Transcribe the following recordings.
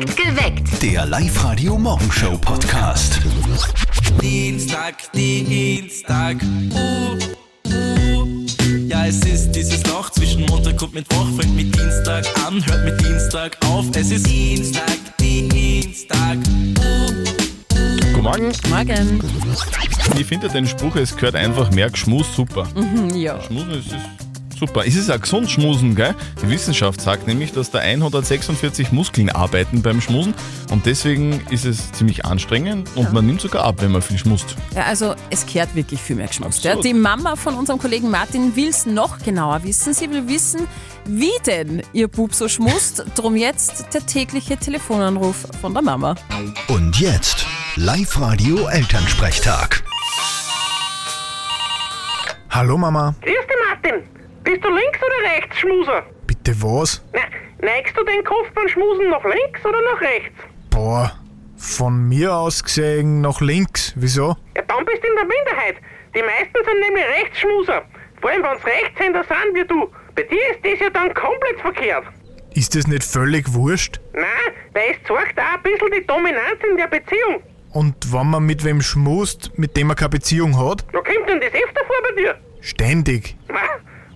Geweckt. Der Live-Radio-Morgenshow-Podcast. Dienstag, Dienstag, uh, uh. Ja, es ist dieses Loch zwischen Montag und Mittwoch, fängt mit Dienstag an, hört mit Dienstag auf. Es ist Dienstag, Dienstag, uh. Guten Morgen. Morgen. Ich finde den Spruch, es gehört einfach mehr Geschmus super. Ja. Schmusen ist, ist super. Es ist auch gesund Schmusen, gell? Die Wissenschaft sagt nämlich, dass da 146 Muskeln arbeiten beim Schmusen und deswegen ist es ziemlich anstrengend und man nimmt sogar ab, wenn man viel schmust. ja, also es kehrt wirklich viel mehr geschmust. Ja. Die Mama von unserem Kollegen Martin will es noch genauer wissen. Sie will wissen, wie denn ihr Bub so schmust. Drum jetzt der tägliche Telefonanruf von der Mama. Und jetzt Live-Radio-Elternsprechtag. Hallo Mama, Grüß dich, Martin. Bist du links oder rechts, Schmuser? bitte was? Na, neigst du den Kopf beim Schmusen nach links oder nach rechts? Boah, von mir aus gesehen nach links. Wieso? Ja, dann bist du in der Minderheit. Die meisten sind nämlich Rechtsschmuser. Vor allem, wenn's Rechtshänder sind wie du. Bei dir ist das ja dann komplett verkehrt. Ist das nicht völlig wurscht? Nein, weil es zeigt auch ein bisschen die Dominanz in der Beziehung. Und wenn man mit wem schmust, mit dem man keine Beziehung hat? Da kommt denn das öfter vor bei dir? Ständig. Na,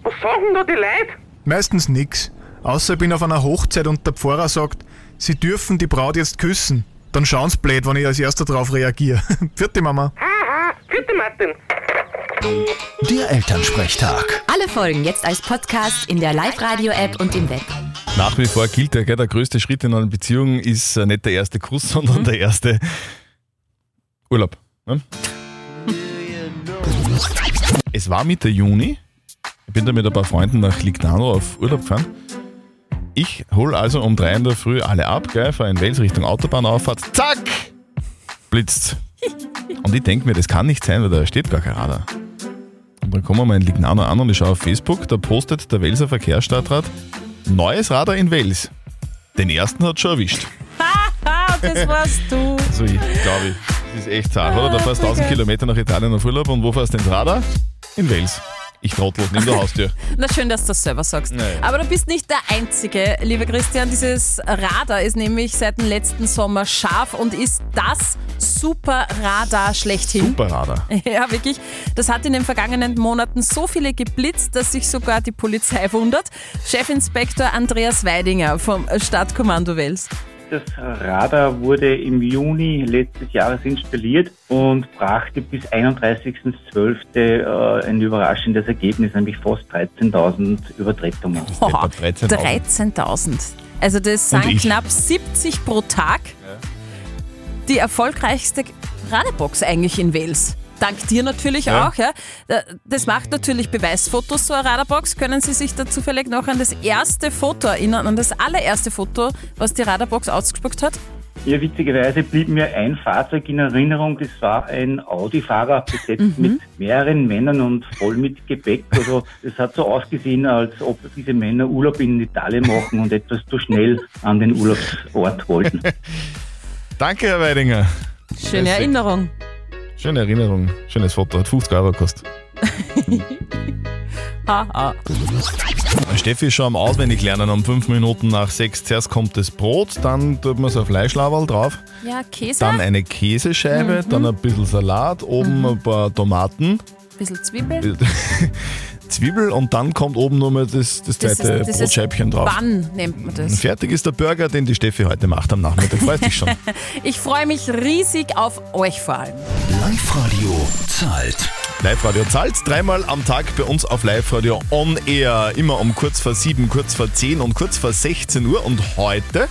was sagen da die Leute? Meistens nix. Außer ich bin auf einer Hochzeit und der Pfarrer sagt, sie dürfen die Braut jetzt küssen. Dann schauen's blöd, wenn ich als erster drauf reagiere. Vierte Mama. Haha, vierte Martin. Der Elternsprechtag. Alle Folgen jetzt als Podcast in der Live-Radio-App und im Web. Nach wie vor gilt ja, gell, der größte Schritt in einer Beziehung ist äh, nicht der erste Kuss, sondern der erste Urlaub. Ne? Es war Mitte Juni. Ich bin da mit ein paar Freunden nach Lignano auf Urlaub gefahren. Ich hol also um drei in der Früh alle ab, gell, fahre in Wels Richtung Autobahnauffahrt. Zack! Blitzt. Und ich denke mir, das kann nicht sein, weil da steht gar kein Radar. Und dann kommen wir in Lignano an und ich schaue auf Facebook, da postet der Welser Verkehrsstadtrat Neues Radar in Wels. Den ersten hat schon erwischt. Ah, das warst du. Also ich glaube, ich, das ist echt zart, oder? Da fährst du 1000 Kilometer nach Italien auf Urlaub und wo fährst du ins Radar? In Wels. Ich trottel, nimm der Haustür. Na schön, dass du das selber sagst. Naja. Aber du bist nicht der Einzige, lieber Christian. Dieses Radar ist nämlich seit dem letzten Sommer scharf und ist das super Radar schlechthin. Super Radar. Ja, wirklich. Das hat in den vergangenen Monaten so viele geblitzt, dass sich sogar die Polizei wundert. Chefinspektor Andreas Weidinger vom Stadtkommando Wels. Das Radar wurde im Juni letztes Jahres installiert und brachte bis 31.12. Äh, ein überraschendes Ergebnis, nämlich fast 13.000 Übertretungen. Etwa 13.000. 13.000. Also das sind knapp 70 pro Tag. Die erfolgreichste Radebox eigentlich in Wales. Dank dir natürlich Ja. auch. Ja. Das macht natürlich Beweisfotos, so eine Radarbox. Können Sie sich da zufällig noch an das erste Foto erinnern, an das allererste Foto, was die Radarbox ausgespuckt hat? Ja, witzigerweise blieb mir ein Fahrzeug in Erinnerung, das war ein Audi-Fahrer besetzt mit mehreren Männern und voll mit Gepäck. Also es hat so ausgesehen, als ob diese Männer Urlaub in Italien machen und etwas zu schnell an den Urlaubsort wollten. Danke, Herr Weidinger. Schöne. Erinnerung. Schöne Erinnerung. Schönes Foto. Hat 50 Euro gekostet. Haha. Steffi ist schon am Auswendiglernen um 5 Minuten nach 6. Zuerst kommt das Brot, dann tut man so ein Fleischlaberl drauf, Ja, Käse, dann eine Käsescheibe, dann ein bisschen Salat, oben ein paar Tomaten, bisschen Zwiebel. Zwiebel und dann kommt oben nur mal das, das zweite Brotscheibchen drauf. Bann nennt man Und das. fertig ist der Burger, den die Steffi heute macht am Nachmittag. Freust dich schon. Ich freue mich riesig auf euch vor allem. Live-Radio zahlt. Live-Radio zahlt dreimal am Tag bei uns auf Live-Radio on Air. Immer um kurz vor sieben, kurz vor zehn und kurz vor 16 Uhr. Und heute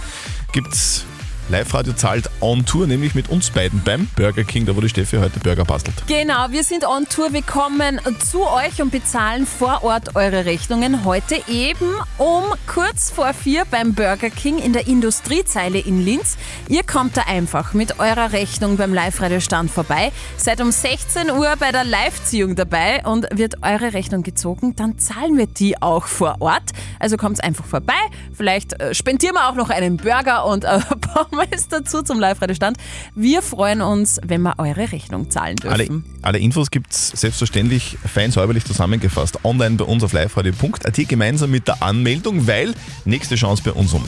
gibt's Live-Radio zahlt on Tour, nämlich mit uns beiden beim Burger King, da wo die Steffi heute Burger bastelt. Genau, wir sind on Tour. Wir kommen zu euch und bezahlen vor Ort eure Rechnungen. Heute eben um kurz vor vier beim Burger King in der Industriezeile in Linz. Ihr kommt da einfach mit eurer Rechnung beim Live-Radio-Stand vorbei. Seid um 16 Uhr bei der Live-Ziehung dabei und wird eure Rechnung gezogen. Dann zahlen wir die auch vor Ort. Also kommt einfach vorbei. Vielleicht äh, spendieren wir auch noch einen Burger und ein kommen wir jetzt dazu zum Live-Radio-Stand. Wir freuen uns, wenn wir eure Rechnung zahlen Alle, dürfen. alle Infos gibt es selbstverständlich fein säuberlich zusammengefasst online bei uns auf liveradio.at gemeinsam mit der Anmeldung, weil nächste Chance bei uns um,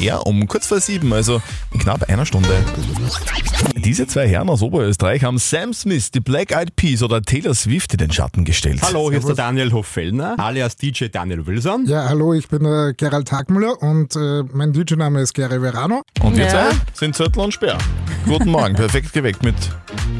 äh, air um kurz vor sieben, also in knapp einer Stunde. Diese zwei Herren aus Oberösterreich haben Sam Smith, die Black Eyed Peas oder Taylor Swift in den Schatten gestellt. Hallo, hier ist der Daniel Hoffellner, alias DJ Daniel Wilson. Ja, hallo, ich bin äh, Gerald Tagmüller und äh, mein DJ-Name ist Gary Verano. Und wir Ja. Zwei sind Zörtl und Speer. Guten Morgen, perfekt geweckt mit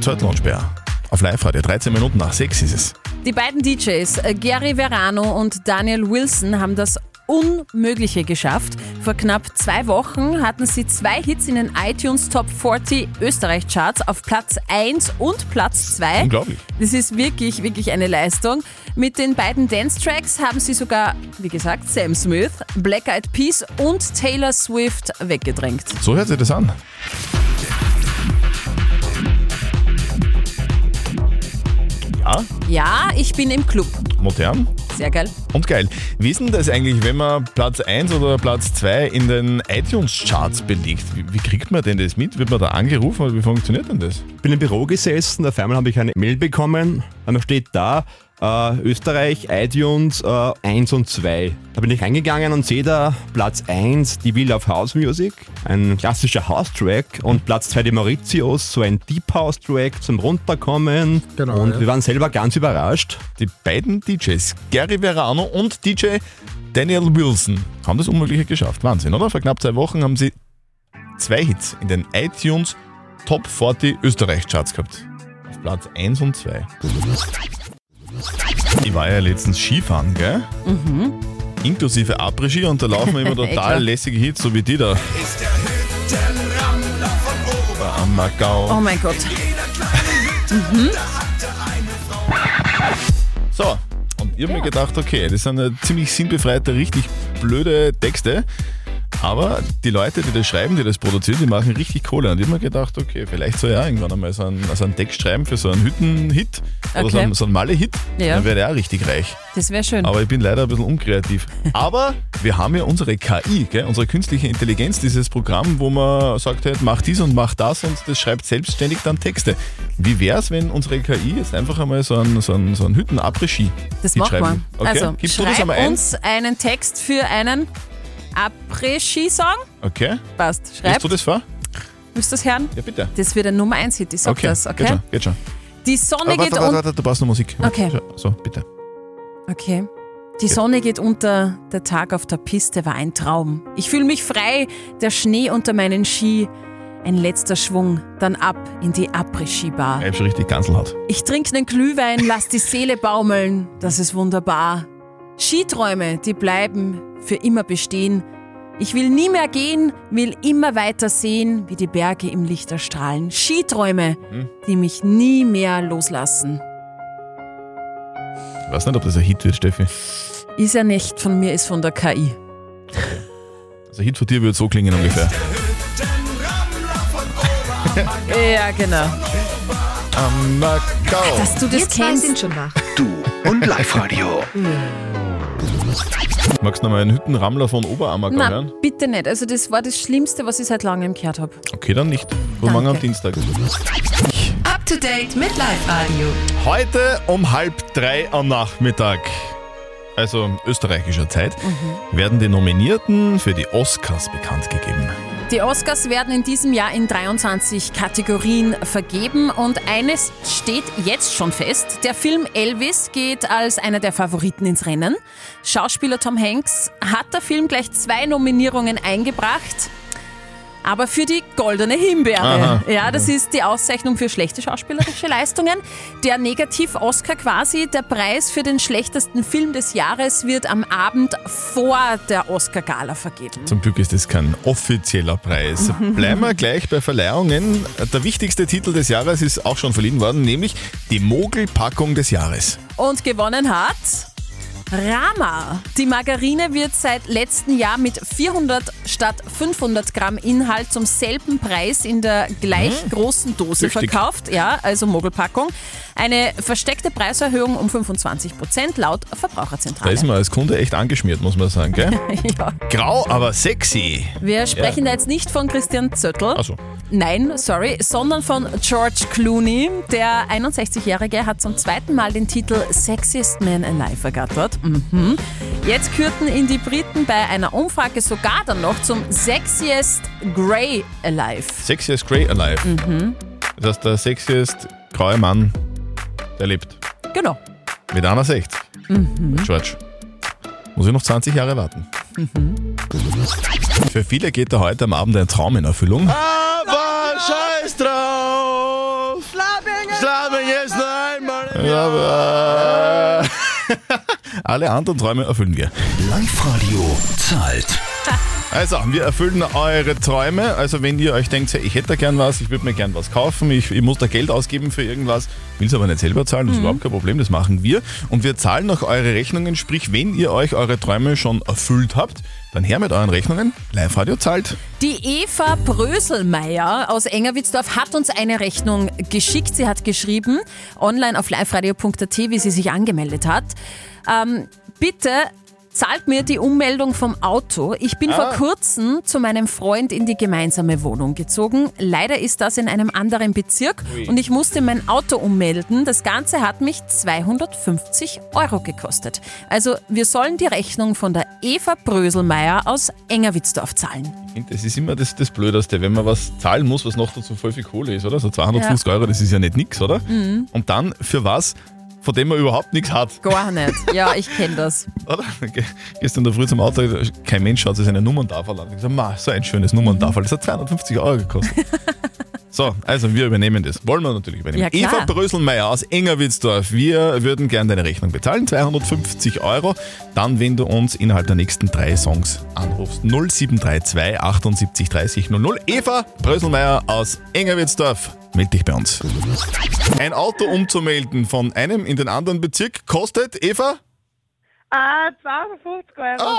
Zörtl und Speer. Auf Live-Radio, 13 Minuten nach 6 ist es. Die beiden DJs, äh, Gary Verano und Daniel Wilson, haben das Unmögliche geschafft. Vor knapp zwei Wochen hatten sie zwei Hits in den iTunes Top 40 Österreich Charts auf Platz 1 und Platz 2. Unglaublich. Das ist wirklich, wirklich eine Leistung. Mit den beiden Dance-Tracks haben sie sogar, wie gesagt, Sam Smith, Black Eyed Peas und Taylor Swift weggedrängt. So hört sich das an. Ja, Ja, ich bin im Club. modern Sehr geil. und geil. Wie ist denn das eigentlich, wenn man Platz 1 oder Platz 2 in den iTunes-Charts belegt? Wie, wie kriegt man denn das mit? Wird man da angerufen oder wie funktioniert denn das? bin im Büro gesessen, auf einmal habe ich eine Mail bekommen, einmal steht da, äh, Österreich, iTunes äh, 1 und 2. Da bin ich reingegangen und sehe da Platz 1, die Wheel of House Music, ein klassischer House-Track und Platz 2 die Mauritius, so ein Deep House-Track zum Runterkommen. Genau, und ja. wir waren selber ganz überrascht. Die beiden DJs, Gary Verano und DJ Daniel Wilson, haben das Unmögliche geschafft. Wahnsinn, oder? Vor knapp zwei Wochen haben sie zwei Hits in den iTunes Top 40 Österreich-Charts gehabt. Auf Platz 1 und 2. Ich war ja letztens Skifahren, gell? Inklusive Après-Ski und da laufen immer total lässige Hits, so wie die da. Am Macau. Oh mein Gott. So, und ich habe mir gedacht, okay, das sind ziemlich sinnbefreite, richtig blöde Texte. Aber die Leute, die das schreiben, die das produzieren, die machen richtig Kohle. Und ich habe mir gedacht, okay, vielleicht soll ich auch irgendwann einmal so einen, so einen Text schreiben für so einen Hütten-Hit oder so Okay. einen, so einen Malle-Hit. Ja. Dann werde ich auch richtig reich. Das wäre schön. Aber ich bin leider ein bisschen unkreativ. Aber wir haben ja unsere KI, gell? unsere künstliche Intelligenz, dieses Programm, wo man sagt, halt, mach dies und mach das und das schreibt selbstständig dann Texte. Wie wäre es, wenn unsere KI jetzt einfach einmal so einen, so einen, so einen Hütten-Après-Ski Das machen wir. Okay? Also, Gibst du das schreib einmal ein? uns einen Text für einen Après-Ski-Song. Okay. Passt. Schreib. Liest du das vor? Willst du das hören? Ja, bitte. Das wird ein Nummer 1 Hit, ich sag Okay, das, geht okay? schon, geht schon. Die Sonne Aber geht warte, warte, unter. warte, du brauchst noch Musik. Okay. So, bitte. Okay. Die Sonne geht unter, der Tag auf der Piste war ein Traum. Ich fühle mich frei, der Schnee unter meinen Ski. Ein letzter Schwung, dann ab in die Après-Ski-Bar. Ich hab schon richtig Ganselhaut. Ich trinke nen Glühwein, lass die Seele baumeln, das ist wunderbar. Skiträume, die bleiben für immer bestehen. Ich will nie mehr gehen, will immer weiter sehen, wie die Berge im Licht erstrahlen. Skiträume, die mich nie mehr loslassen. Ich weiß nicht, ob das ein Hit wird, Steffi. Ist ja nicht von mir, ist von der KI. Also ein Hit von dir würde so klingen ungefähr. Ja, genau. Am. Dass du das zwei kennst. sind schon wach. Du und Live-Radio. Magst du noch mal einen Hüttenrammler von Oberammergau Nein, hören? bitte nicht. Also das war das Schlimmste, was ich seit langem gehört habe. Okay, dann nicht. Guten Morgen am. Dienstag. Up to date mit Live Radio. Heute um halb drei am Nachmittag, also österreichischer Zeit, werden die Nominierten für die Oscars bekannt gegeben. Die Oscars werden in diesem Jahr in 23 Kategorien vergeben und eines steht jetzt schon fest. Der Film Elvis geht als einer der Favoriten ins Rennen. Schauspieler Tom Hanks hat der Film gleich zwei Nominierungen eingebracht. Aber für die goldene Himbeere. Aha. Ja, das ist die Auszeichnung für schlechte schauspielerische Leistungen. Der Negativ-Oscar quasi, der Preis für den schlechtesten Film des Jahres, wird am Abend vor der Oscar-Gala vergeben. Zum Glück ist es kein offizieller Preis. Bleiben wir gleich bei Verleihungen. Der wichtigste Titel des Jahres ist auch schon verliehen worden, nämlich die Mogelpackung des Jahres. Und gewonnen hat Rama. Die Margarine wird seit letztem Jahr mit 400 statt 500 Gramm Inhalt zum selben Preis in der gleich großen Dose Tüchtig. verkauft. Ja, also Mogelpackung. Eine versteckte Preiserhöhung um 25 Prozent laut Da Verbraucherzentrale. ist man als Kunde echt angeschmiert, muss man sagen, gell? ja. Grau, aber sexy. Wir sprechen da jetzt nicht von Christian Zöttl. Achso. Nein, sorry, sondern von George Clooney. Der 61-Jährige hat zum zweiten Mal den Titel Sexiest Man Alive ergattert. Mhm. Jetzt kürten ihn die Briten bei einer Umfrage sogar dann noch zum Sexiest Grey Alive. Sexiest Grey Alive. Das heißt, der sexiest graue Mann, der lebt. Genau. Mit 61. George. Muss ich noch 20 Jahre warten. Für viele geht da heute am Abend ein Traum in Erfüllung. Aber scheiß drauf! Schlafen jetzt noch einmal! Aber alle anderen Träume erfüllen wir. Live-Radio zahlt. Also, wir erfüllen eure Träume. Also, wenn ihr euch denkt, ich hätte da gern was, ich würde mir gern was kaufen, ich, ich muss da Geld ausgeben für irgendwas, will es aber nicht selber zahlen, das ist überhaupt kein Problem, das machen wir. Und wir zahlen noch eure Rechnungen, sprich, wenn ihr euch eure Träume schon erfüllt habt, dann her mit euren Rechnungen. Live-Radio zahlt. Die Eva Bröselmeier aus Engerwitzdorf hat uns eine Rechnung geschickt. Sie hat geschrieben, online auf liveradio.at, wie sie sich angemeldet hat. Ähm, bitte zahlt mir die Ummeldung vom Auto. Ich bin vor kurzem zu meinem Freund in die gemeinsame Wohnung gezogen. Leider ist das in einem anderen Bezirk und ich musste mein Auto ummelden. Das Ganze hat mich 250 Euro gekostet. Also wir sollen die Rechnung von der Eva Bröselmeier aus Engerwitzdorf zahlen. Das ist immer das, das Blödeste, wenn man was zahlen muss, was noch dazu voll viel Kohle ist, oder? So 250 Euro, das ist ja nicht nix, oder? Und dann für was, von dem man überhaupt nichts hat. Gar nicht. Ja, ich kenne das. Oder? Ge- Gestern in der Früh zum Auto, kein Mensch hat sich seine Nummerntafel an. Ich ma, so ein schönes Nummerntafel, das hat 250 Euro gekostet. so, also wir übernehmen das. Wollen wir natürlich übernehmen. Ja, klar. Eva Bröselmeier aus Engerwitzdorf, wir würden gerne deine Rechnung bezahlen, 250 Euro. Dann, wenn du uns innerhalb der nächsten drei Songs anrufst. 0732 78 30 00. Eva Bröselmeier aus Engerwitzdorf, meld dich bei uns. Ein Auto umzumelden von einem in den anderen Bezirk kostet, Eva? Ah, 250 Euro.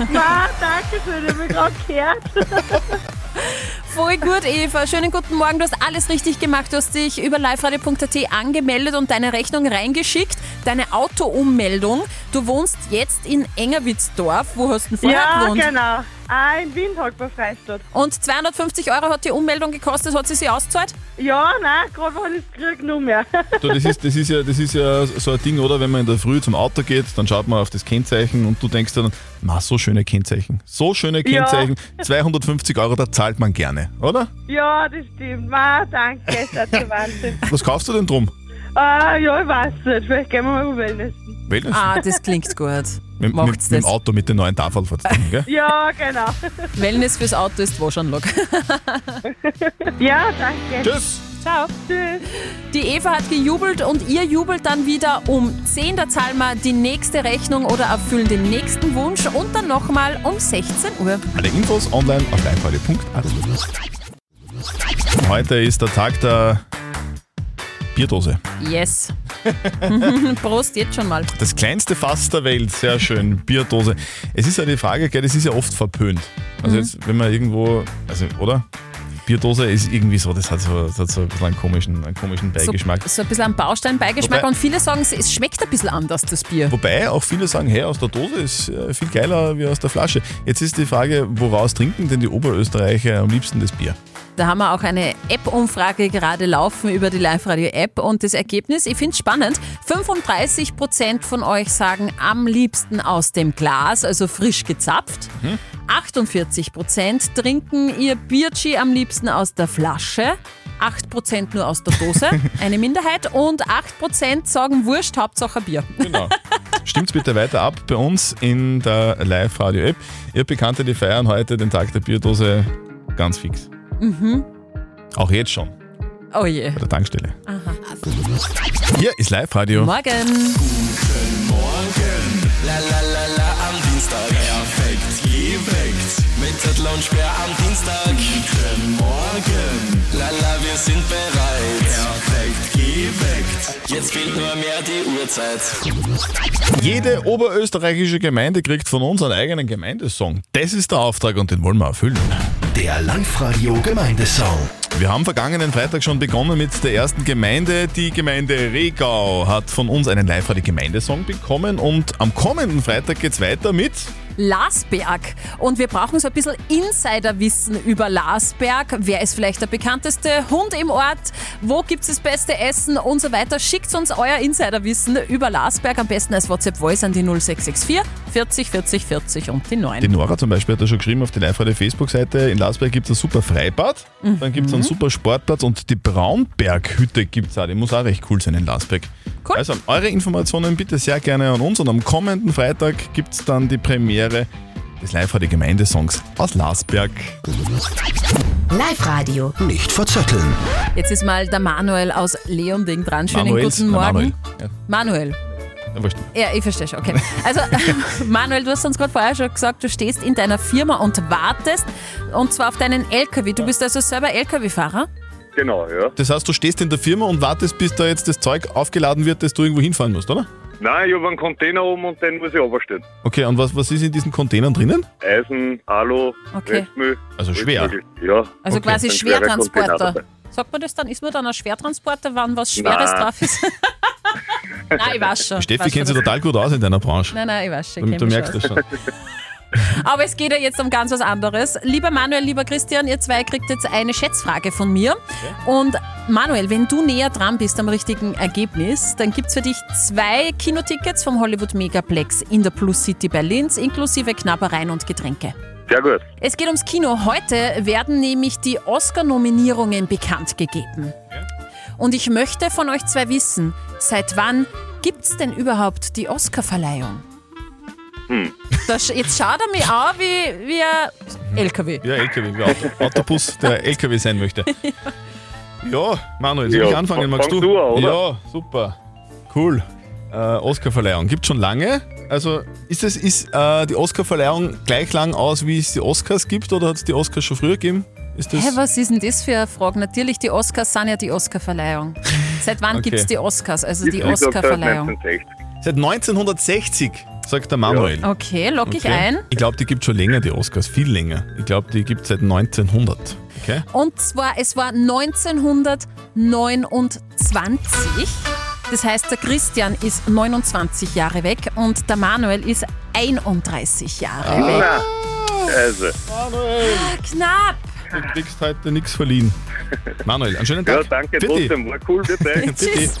Ma, danke schön, ich habe mich gerade gehört. Voll gut, Eva. Schönen guten Morgen. Du hast alles richtig gemacht. Du hast dich über liveradio.at angemeldet und deine Rechnung reingeschickt. Deine Auto-Ummeldung. Du wohnst jetzt in Engerwitzdorf. Wo hast du denn vorher Ja, gewohnt? genau. Ah, in Wien halt bei Freistadt. Und 250 Euro hat die Ummeldung gekostet. Hat sie sie ausgezahlt? Ja, nein, gerade weil ich es krieg, nur mehr. Du, das, ist, das, ist ja, das ist ja so ein Ding, oder? Wenn man in der Früh zum Auto geht, dann schaut man auf das Kennzeichen und du denkst dir dann, ma, so schöne Kennzeichen. So schöne Ja. Kennzeichen. 250 Euro, da zahlt man gerne, oder? ja, das stimmt. Ma, danke, das ist der Wahnsinn. Was kaufst du denn drum? Ah, ja, ich weiß nicht. Vielleicht gehen wir mal Wellness. Wellness? Ah, das klingt gut. mit, mit, mit dem das. Auto mit den neuen Tafeln dann, gell? Ja, genau. Wellness fürs Auto ist Waschanlage. Ja, danke. Tschüss! Ciao. Tschüss. Die Eva hat gejubelt und ihr jubelt dann wieder um 10. Da zahlen wir die nächste Rechnung oder erfüllen den nächsten Wunsch und dann nochmal um 16 Uhr. Alle Infos online auf liveradio.at. Heute ist der Tag der Bierdose. Yes. Prost jetzt schon mal. Das kleinste Fass der Welt, sehr schön, Bierdose. Es ist ja die Frage, gell, das ist ja oft verpönt. Also Mhm. jetzt, wenn man irgendwo, also, oder? Bierdose ist irgendwie so, das hat so, das hat so ein bisschen einen komischen, einen komischen Beigeschmack. So, so ein bisschen ein Bausteinbeigeschmack und viele sagen, es schmeckt ein bisschen anders, das Bier. Wobei auch viele sagen, hey, aus der Dose ist äh, viel geiler wie aus der Flasche. Jetzt ist die Frage, woraus trinken denn die Oberösterreicher am liebsten das Bier? Da haben wir auch eine App-Umfrage gerade laufen über die Live-Radio-App und das Ergebnis, ich finde es spannend, 35% von euch sagen am liebsten aus dem Glas, also frisch gezapft. 48% trinken ihr Bierchi am liebsten aus der Flasche. 8% nur aus der Dose, eine Minderheit. Und 8% sagen Wurscht, Hauptsache Bier. Genau. Stimmt's bitte weiter ab bei uns in der Live-Radio-App. Ihr Bekannte, die feiern heute den Tag der Bierdose ganz fix. Mhm. Auch jetzt schon, Oh je. bei der Tankstelle. Hier ist Live-Radio. Morgen. La la la la am Dienstag. Perfekt geweckt. Mit Zettel und Sperr am fehlt nur mehr die Uhrzeit. Jede oberösterreichische Gemeinde kriegt von uns einen eigenen Gemeindesong. Das ist der Auftrag und den wollen wir erfüllen. Der Live-Radio Gemeindesong. Wir haben vergangenen Freitag schon begonnen mit der ersten Gemeinde. Die Gemeinde Regau hat von uns einen Live-Radio-Gemeindesong bekommen und am kommenden Freitag geht's weiter mit Lasberg. Und wir brauchen so ein bisschen Insiderwissen über Lasberg. Wer ist vielleicht der bekannteste Hund im Ort? Wo gibt es das beste Essen und so weiter? Schickt uns euer Insiderwissen über Lasberg am besten als WhatsApp-Voice an die 0664 40 40 40 und die 9. Die Nora zum Beispiel hat da schon geschrieben auf die live Facebook-Seite. In Lasberg gibt es ein super Freibad, dann gibt es einen super Sportplatz und die Braunberghütte gibt es auch. Die muss auch recht cool sein in Lasberg. Cool. Also eure Informationen bitte sehr gerne an uns und am kommenden Freitag gibt es dann die Premiere des live radio Gemeindesongs aus Lasberg. Live-Radio. Nicht verzetteln. Jetzt ist mal der Manuel aus Leonding dran. Schönen Manuels, guten Morgen. Manuel. Ja, Manuel. Ja, ich verstehe schon, okay. Also, Manuel, du hast uns gerade vorher schon gesagt, du stehst in deiner Firma und wartest und zwar auf deinen LKW. Du bist also selber LKW-Fahrer? Genau, ja. Das heißt, du stehst in der Firma und wartest, bis da jetzt das Zeug aufgeladen wird, das du irgendwo hinfahren musst, oder? Nein, ich habe einen Container oben und den muss ich runterstellen. Okay, und was, was ist in diesen Containern drinnen? Eisen, Alu, Okay. Restmüll. Also alles schwer. mögliche. Ja. Also Okay. quasi Ein schwerer Container Schwertransporter. dabei. Sagt man das dann? Ist man dann ein Schwertransporter, wann was Schweres Nein. drauf ist? nein, ich weiß schon. Steffi weiß kennt sich schon, total gut aus in deiner Branche. Nein, nein, ich weiß schon. Du, ich du kenn mich merkst schon. das schon. Aber es geht ja jetzt um ganz was anderes. Lieber Manuel, lieber Christian, ihr zwei kriegt jetzt eine Schätzfrage von mir. Und Manuel, wenn du näher dran bist am richtigen Ergebnis, dann gibt es für dich zwei Kinotickets vom Hollywood Megaplex in der Plus City bei Linz, inklusive Knabbereien und Getränke. Sehr gut. Es geht ums Kino. Heute werden nämlich die Oscar-Nominierungen bekannt gegeben. Und ich möchte von euch zwei wissen, seit wann gibt es denn überhaupt die Oscar-Verleihung? Hm. Das, jetzt schaut er mich an wie, wie ein LKW. Ja, LKW, wie Auto, Autobus, der LKW sein möchte. Ja, Manuel, soll Ja, ich anfangen? Magst fang du? du an, oder? Ja, super. Cool. Äh, Oscarverleihung. Gibt schon lange. Also ist, es, ist äh, die Oscarverleihung gleich lang aus, wie es die Oscars gibt, oder hat es die Oscars schon früher gegeben? Ist das Hä, was ist denn das für eine Frage? Natürlich, die Oscars sind ja die Oscarverleihung. Seit wann Okay. gibt es die Oscars, also die sag seit Oscarverleihung? 1960. seit 1960, sagt der Manuel. Okay, lock ich Okay. ein. Ich glaube, die gibt schon länger, die Oscars, viel länger. Ich glaube, die gibt es seit 1900. Okay? Und zwar, es war 1929. Das heißt, der Christian ist 29 Jahre weg und der Manuel ist 31 Jahre weg. Na, also. Manuel, Knapp! du kriegst heute nichts verliehen. Manuel, einen schönen Ja, Tag. danke Bitte. trotzdem. War cool, bitte. Tschüss.